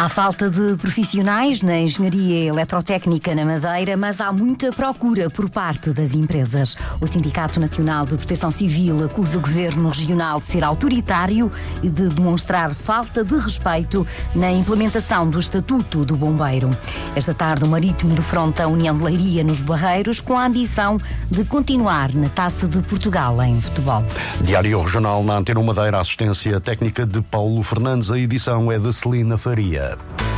Há falta de profissionais na engenharia eletrotécnica na Madeira, mas há muita procura por parte das empresas. O Sindicato Nacional de Proteção Civil acusa o governo regional de ser autoritário e de demonstrar falta de respeito na implementação do Estatuto do Bombeiro. Esta tarde, o Marítimo defronta a União de Leiria nos Barreiros com a ambição de continuar na Taça de Portugal em futebol. Diário Regional na Antena 1 Madeira, assistência técnica de Paulo Fernandes, a edição é de Celina Faria. Club.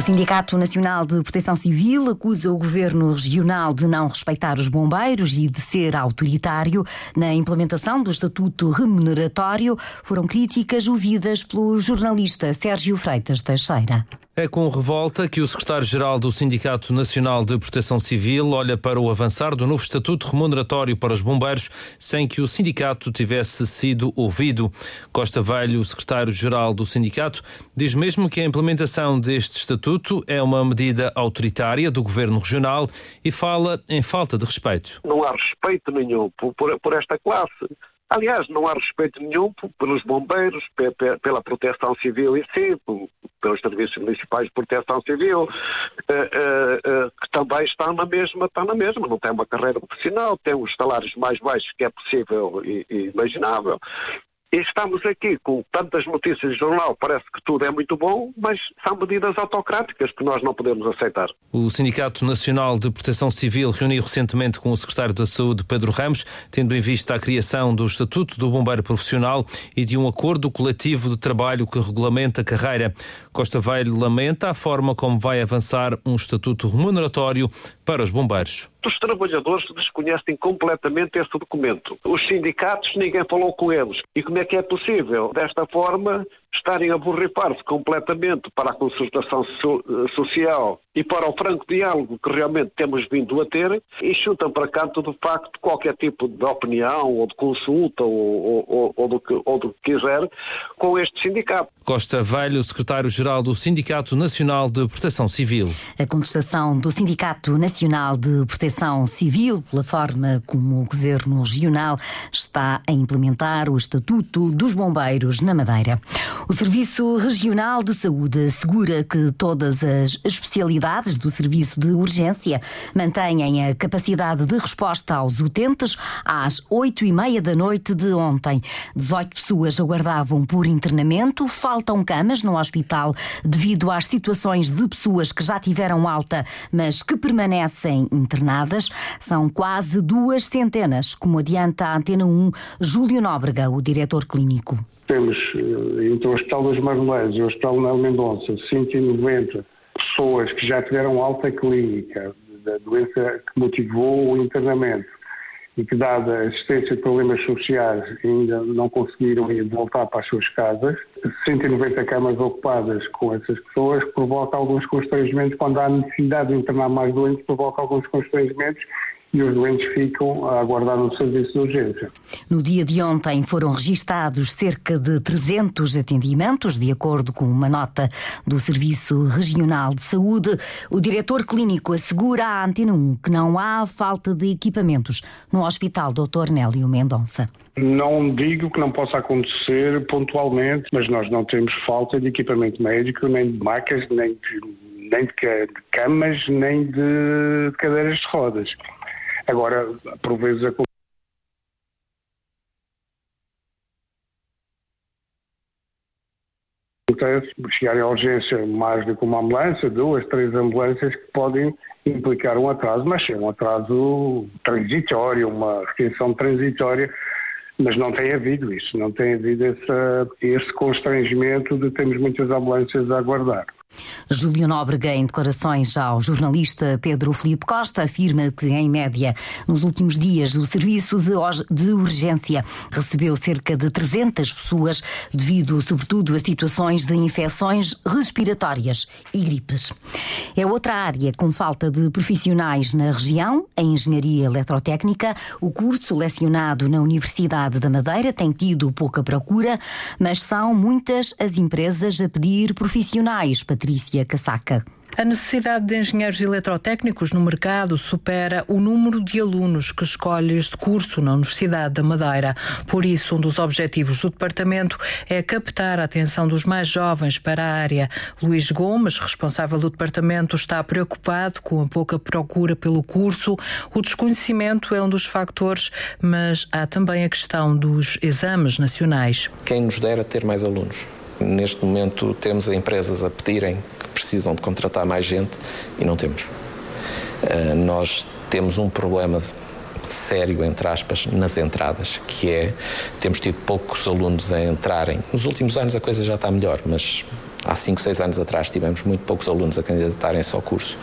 O Sindicato Nacional de Proteção Civil acusa o governo regional de não respeitar os bombeiros e de ser autoritário na implementação do estatuto remuneratório. Foram críticas ouvidas pelo jornalista Sérgio Freitas Teixeira. É com revolta que o secretário-geral do Sindicato Nacional de Proteção Civil olha para o avançar do novo estatuto remuneratório para os bombeiros sem que o sindicato tivesse sido ouvido. Costa Velho, secretário-geral do sindicato, diz mesmo que a implementação deste estatuto é uma medida autoritária do governo regional e fala em falta de respeito. Não há respeito nenhum por, por, por esta classe. Aliás, não há respeito nenhum pelos bombeiros, pela proteção civil em si, pelos serviços municipais de proteção civil, eh, eh, eh, que também estão na mesma, está na mesma, não tem uma carreira profissional, tem os salários mais baixos que é possível e imaginável. E estamos aqui com tantas notícias de jornal, parece que tudo é muito bom, mas são medidas autocráticas que nós não podemos aceitar. O Sindicato Nacional de Proteção Civil reuniu recentemente com o Secretário da Saúde, Pedro Ramos, tendo em vista a criação do Estatuto do Bombeiro Profissional e de um acordo coletivo de trabalho que regulamenta a carreira. Costa Velho lamenta a forma como vai avançar um estatuto remuneratório para os bombeiros. Os trabalhadores desconhecem completamente esse documento. Os sindicatos, ninguém falou com eles. E como é que é possível, desta forma, estarem a borrifar-se completamente para a consultação so social e para o franco diálogo que realmente temos vindo a ter e chutam para canto, de facto, qualquer tipo de opinião ou de consulta ou, ou, ou, do, que, ou do que quiser com este sindicato. Costa Velho, secretário-geral do Sindicato Nacional de Proteção Civil. A contestação do Sindicato Nacional de Proteção Civil pela forma como o Governo Regional está a implementar o Estatuto dos Bombeiros na Madeira. O Serviço Regional de Saúde assegura que todas as especialidades do serviço de urgência mantêm a capacidade de resposta aos utentes às oito e meia da noite de ontem. 18 pessoas aguardavam por internamento, faltam camas no hospital devido às situações de pessoas que já tiveram alta, mas que permanecem internadas. São quase duas centenas, como adianta a Antena 1, Júlio Nóbrega, o diretor clínico. Temos entre o Hospital das Marmelhas e o Hospital Nel Mendonça 190 pessoas que já tiveram alta clínica da doença que motivou o internamento e que, dada a existência de problemas sociais, ainda não conseguiram ir voltar para as suas casas. 190 camas ocupadas com essas pessoas provoca alguns constrangimentos. Quando há necessidade de internar mais doentes, provoca alguns constrangimentos e os doentes ficam a aguardar no serviço de urgência. No dia de ontem foram registados cerca de 300 atendimentos, de acordo com uma nota do Serviço Regional de Saúde. O diretor clínico assegura à Antena 1 que não há falta de equipamentos no Hospital Dr. Nélio Mendonça. Não digo que não possa acontecer pontualmente, mas nós não temos falta de equipamento médico, nem de macas, nem de nem de camas, nem de cadeiras de rodas. Agora, por vezes acontece chegarem à urgência mais do que uma ambulância, duas, três ambulâncias que podem implicar um atraso, mas é um atraso transitório, uma retenção transitória, mas não tem havido isso, não tem havido esse, esse constrangimento de termos muitas ambulâncias a aguardar. Júlio Nóbrega, em declarações ao jornalista Pedro Filipe Costa, afirma que, em média, nos últimos dias, o serviço de urgência recebeu cerca de 300 pessoas, devido, sobretudo, a situações de infecções respiratórias e gripes. É outra área com falta de profissionais na região, a Engenharia Eletrotécnica. O curso lecionado na Universidade da Madeira tem tido pouca procura, mas são muitas as empresas a pedir profissionais. Patrícia Patrícia Casaca. A necessidade de engenheiros eletrotécnicos no mercado supera o número de alunos que escolhe este curso na Universidade da Madeira. Por isso, um dos objetivos do departamento é captar a atenção dos mais jovens para a área. Luís Gomes, responsável do departamento, está preocupado com a pouca procura pelo curso. O desconhecimento é um dos fatores, mas há também a questão dos exames nacionais. Quem nos dera ter mais alunos? Neste momento temos empresas a pedirem que precisam de contratar mais gente e não temos. Uh, nós temos um problema sério, entre aspas, nas entradas, que é, temos tido poucos alunos a entrarem. Nos últimos anos a coisa já está melhor, mas há 5, 6 anos atrás tivemos muito poucos alunos a candidatarem-se ao curso,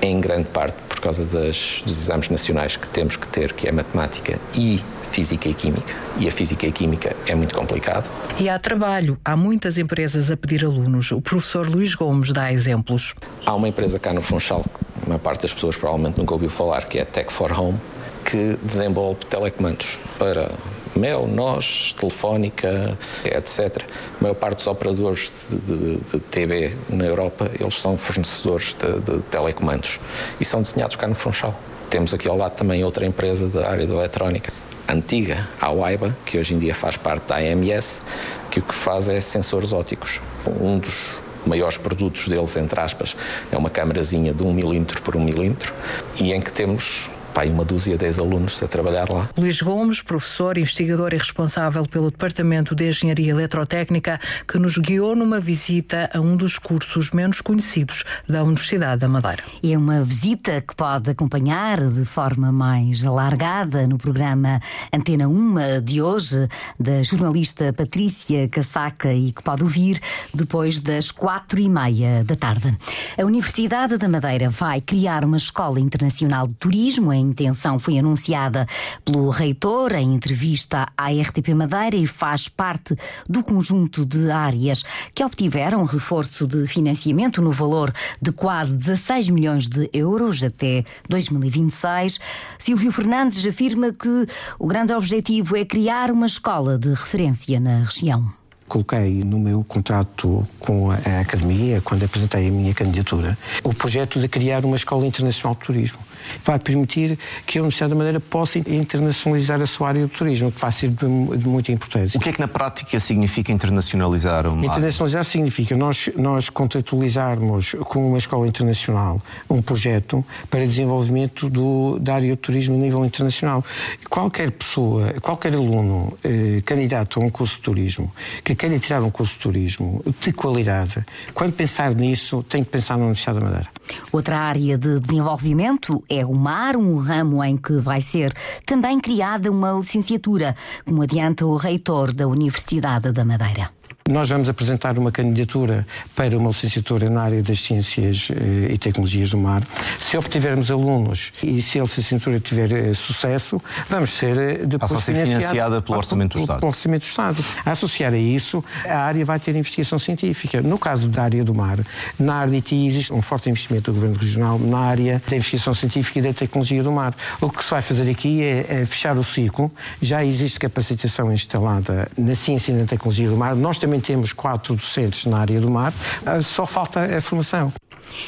em grande parte por causa das, dos exames nacionais que temos que ter, que é matemática e Física e Química. E a Física e Química é muito complicado. E há trabalho. Há muitas empresas a pedir alunos. O professor Luís Gomes dá exemplos. Há uma empresa cá no Funchal, que a maior parte das pessoas provavelmente nunca ouviu falar, que é a Tech for Home, que desenvolve telecomandos para Mel, nós, Telefónica, etc. A maior parte dos operadores de, de, de TV na Europa, eles são fornecedores de, de telecomandos e são desenhados cá no Funchal. Temos aqui ao lado também outra empresa da área da eletrónica antiga, a UAIBA, que hoje em dia faz parte da AMS, que o que faz é sensores ópticos. Um dos maiores produtos deles, entre aspas, é uma câmarazinha de 1 milímetro por 1 milímetro e em que temos pai, uma dúzia, dez alunos a trabalhar lá. Luís Gomes, professor, investigador e responsável pelo Departamento de Engenharia Eletrotécnica, que nos guiou numa visita a um dos cursos menos conhecidos da Universidade da Madeira. É uma visita que pode acompanhar de forma mais alargada no programa Antena 1 de hoje, da jornalista Patrícia Casaca e que pode ouvir depois das quatro e meia da tarde. A Universidade da Madeira vai criar uma escola internacional de turismo em intenção foi anunciada pelo reitor em entrevista à RTP Madeira e faz parte do conjunto de áreas que obtiveram reforço de financiamento no valor de quase 16 milhões de euros até 2026. Silvio Fernandes afirma que o grande objetivo é criar uma escola de referência na região coloquei no meu contrato com a, Academia, quando apresentei a minha candidatura, o projeto de criar uma escola internacional de turismo vai permitir que a Universidade da Madeira possa internacionalizar a sua área de turismo, que vai ser de, de muita importância. O que é que na prática significa internacionalizar uma Internacionalizar área? significa nós, nós contratualizarmos com uma escola internacional um projeto para desenvolvimento do, da área de turismo a nível internacional. Qualquer pessoa, qualquer aluno eh, candidato a um curso de turismo que queira tirar um curso de turismo de qualidade, quando pensar nisso, tem que pensar na Universidade da Madeira. Outra área de desenvolvimento é o mar, um ramo em que vai ser também criada uma licenciatura, como adianta o reitor da Universidade da Madeira. Nós vamos apresentar uma candidatura para uma licenciatura na área das Ciências eh, e Tecnologias do Mar. Se obtivermos alunos e se a licenciatura tiver eh, sucesso, vamos ser eh, depois Passa a ser financiada pelo Orçamento do Estado. Pelo Orçamento do Estado. A associar a isso, a área vai ter investigação científica. No caso da área do mar, na área de IT existe um forte investimento do Governo Regional na área da investigação científica e da tecnologia do mar. O que se vai fazer aqui é, é fechar o ciclo. Já existe capacitação instalada na ciência e na tecnologia do mar. Nós também também temos quatro docentes na área do mar, ah, só falta a formação.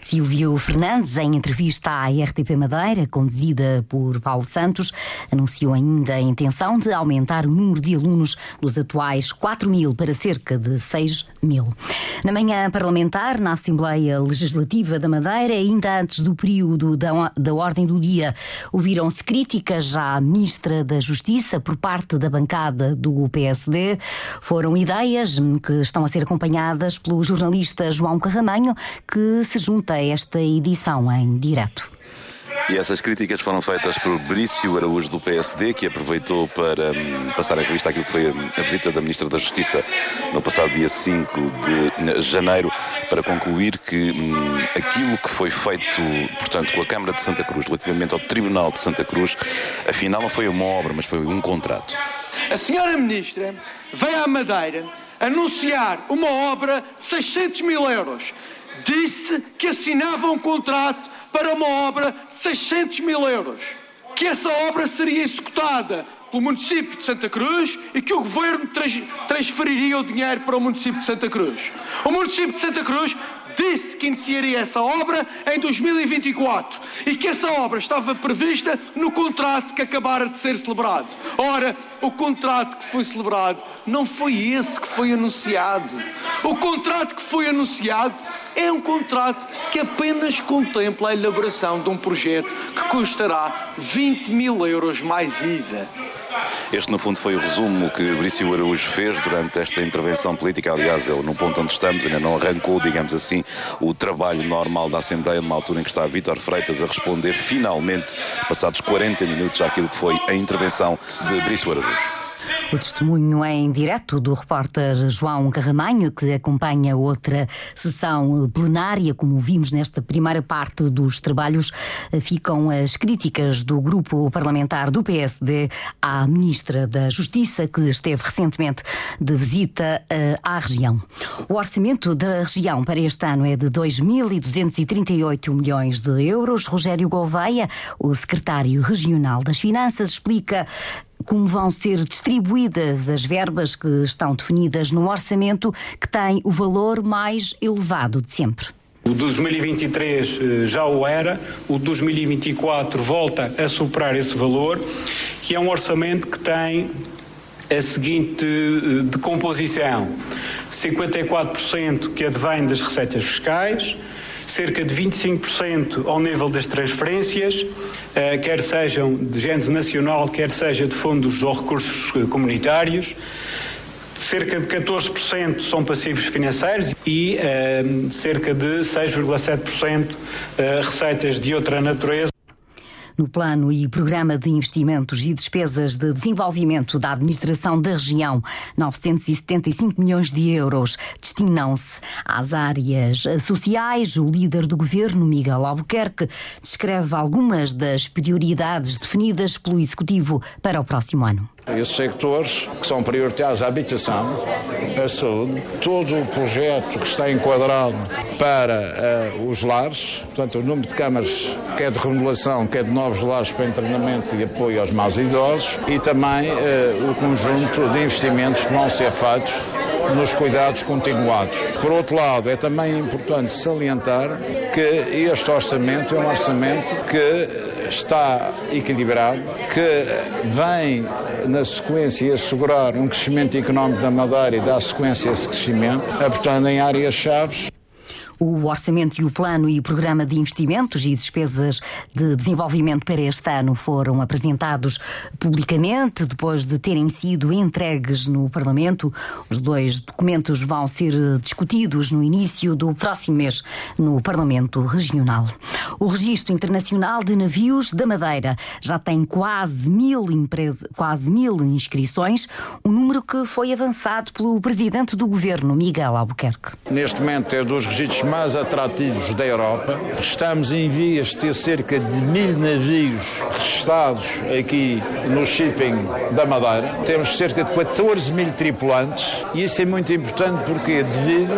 Silvio Fernandes, em entrevista à RTP Madeira, conduzida por Paulo Santos, anunciou ainda a intenção de aumentar o número de alunos dos atuais 4 mil para cerca de 6 mil. Na manhã parlamentar, na Assembleia Legislativa da Madeira, ainda antes do período da, da Ordem do Dia, ouviram-se críticas à Ministra da Justiça por parte da bancada do PSD. Foram ideias que estão a ser acompanhadas pelo jornalista João Carramanho, que se junta a esta edição em direto. E essas críticas foram feitas por Berício Araújo do PSD, que aproveitou para um, passar em revista aquilo que foi a visita da Ministra da Justiça no passado dia 5 de janeiro, para concluir que hum, aquilo que foi feito, portanto, com a Câmara de Santa Cruz, relativamente ao Tribunal de Santa Cruz, afinal não foi uma obra, mas foi um contrato. A senhora Ministra veio à Madeira anunciar uma obra de 600 mil euros. Disse que assinava um contrato para uma obra de 600 mil euros. Que essa obra seria executada pelo município de Santa Cruz e que o governo transferiria o dinheiro para o município de Santa Cruz. O município de Santa Cruz disse que iniciaria essa obra em 2024 e que essa obra estava prevista no contrato que acabara de ser celebrado. Ora, o contrato que foi celebrado não foi esse que foi anunciado. O contrato que foi anunciado é um contrato que apenas contempla a elaboração de um projeto que custará 20 mil euros mais IVA. Este, no fundo, foi o resumo que Brício Araújo fez durante esta intervenção política. Aliás, ele, no ponto onde estamos, ainda não arrancou, digamos assim, o trabalho normal da Assembleia, numa altura em que está Vítor Freitas a responder, finalmente, passados 40 minutos, àquilo que foi a intervenção de Brício Araújo. O testemunho é em direto do repórter João Carramanho, que acompanha outra sessão plenária. Como vimos nesta primeira parte dos trabalhos, ficam as críticas do grupo parlamentar do PSD à Ministra da Justiça, que esteve recentemente de visita eh, à região. O orçamento da região para este ano é de 2.238 milhões de euros. Rogério Gouveia, o secretário regional das Finanças, explica como vão ser distribuídas as verbas que estão definidas no orçamento que tem o valor mais elevado de sempre. O de 2023 eh, já o era, o de 2024 volta a superar esse valor, e é um orçamento que tem a seguinte eh, decomposição: 54% que advém das receitas fiscais, cerca de 25% ao nível das transferências, eh, quer sejam de género nacional, quer seja de fundos ou recursos eh, comunitários. Cerca de 14% são passivos financeiros e eh, cerca de 6,7% receitas de outra natureza no Plano e Programa de Investimentos e Despesas de Desenvolvimento da Administração da Região, 975 milhões de euros destinam-se às áreas sociais. O líder do governo, Miguel Albuquerque, descreve algumas das prioridades definidas pelo Executivo para o próximo ano. Esses sectores que são prioritários, a habitação, a saúde, todo o projeto que está enquadrado para uh, os lares, portanto, o número de câmaras, quer de remodelação, quer de novos lares para treinamento e apoio aos mais idosos, e também uh, o conjunto de investimentos que vão ser feitos nos cuidados continuados. Por outro lado, é também importante salientar que este orçamento é um orçamento que está equilibrado, que vem na sequência assegurar um crescimento económico da Madeira e dá sequência a esse crescimento, apostando em áreas-chave o orçamento e o plano e o programa de investimentos e despesas de desenvolvimento para este ano foram apresentados publicamente depois de terem sido entregues no Parlamento. Os dois documentos vão ser discutidos no início do próximo mês no Parlamento Regional. O Registro Internacional de Navios da Madeira já tem quase mil, empresa, quase mil inscrições, um número que foi avançado pelo Presidente do Governo, Miguel Albuquerque. Neste momento é dos registros mais atrativos da Europa. Estamos em vias de ter cerca de mil navios registados aqui no shipping da Madeira. Temos cerca de 14 mil tripulantes e isso é muito importante porque devido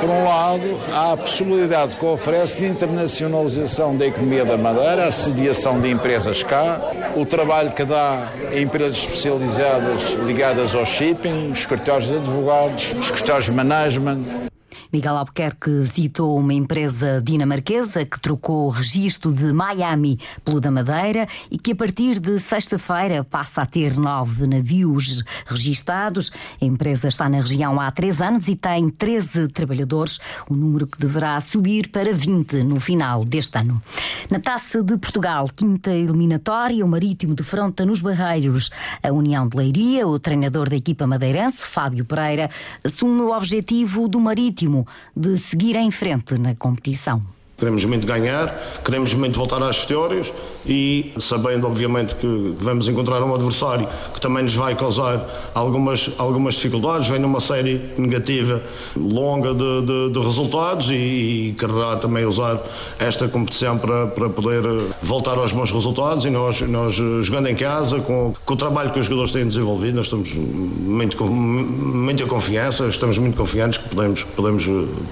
por um lado, há a possibilidade que oferece de internacionalização da economia da Madeira, a sediação de empresas cá, o trabalho que dá a empresas especializadas ligadas ao shipping, escritórios de advogados, escritórios de management. Miguel Albuquerque visitou uma empresa dinamarquesa que trocou o registro de Miami pelo da Madeira e que a partir de sexta-feira passa a ter nove navios registados. A empresa está na região há três anos e tem 13 trabalhadores, um número que deverá subir para 20 no final deste ano. Na Taça de Portugal, quinta eliminatória, o Marítimo defronta nos Barreiros a União de Leiria. O treinador da equipa madeirense, Fábio Pereira, assume o objetivo do Marítimo de seguir em frente na competição. Queremos muito ganhar, queremos muito voltar às vitórias e sabendo obviamente que vamos encontrar um adversário que também nos vai causar algumas, algumas dificuldades, vem numa série negativa longa de, de, de resultados e, e, quererá também usar esta competição para, para poder voltar aos bons resultados e nós, nós jogando em casa com, com o trabalho que os jogadores têm desenvolvido, nós estamos muito com muita confiança, estamos muito confiantes que podemos, podemos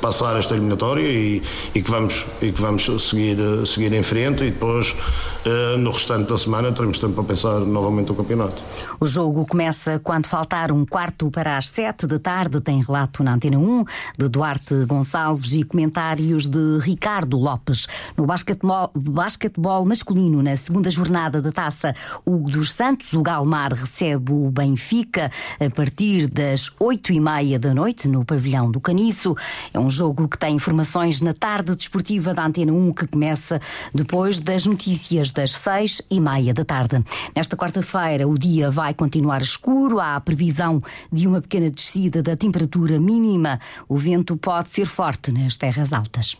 passar esta eliminatória e, e que vamos, e que vamos seguir, seguir em frente e depois eh, no restante da semana teremos tempo para pensar novamente o campeonato. O jogo começa quando faltar um quarto para as sete da tarde. Tem relato na Antena 1 de Duarte Gonçalves e comentários de Ricardo Lopes. No basquetebol, basquetebol masculino, na segunda jornada da taça Hugo dos Santos, o Galmar recebe o Benfica a partir das oito e meia da noite no pavilhão do Caniço. É um jogo que tem informações na tarde desportiva da Antena 1 que começa depois das notícias das seis e meia da tarde. Nesta quarta-feira, o dia vai continuar escuro. Há a previsão de uma pequena descida da temperatura mínima. O vento pode ser forte nas terras altas.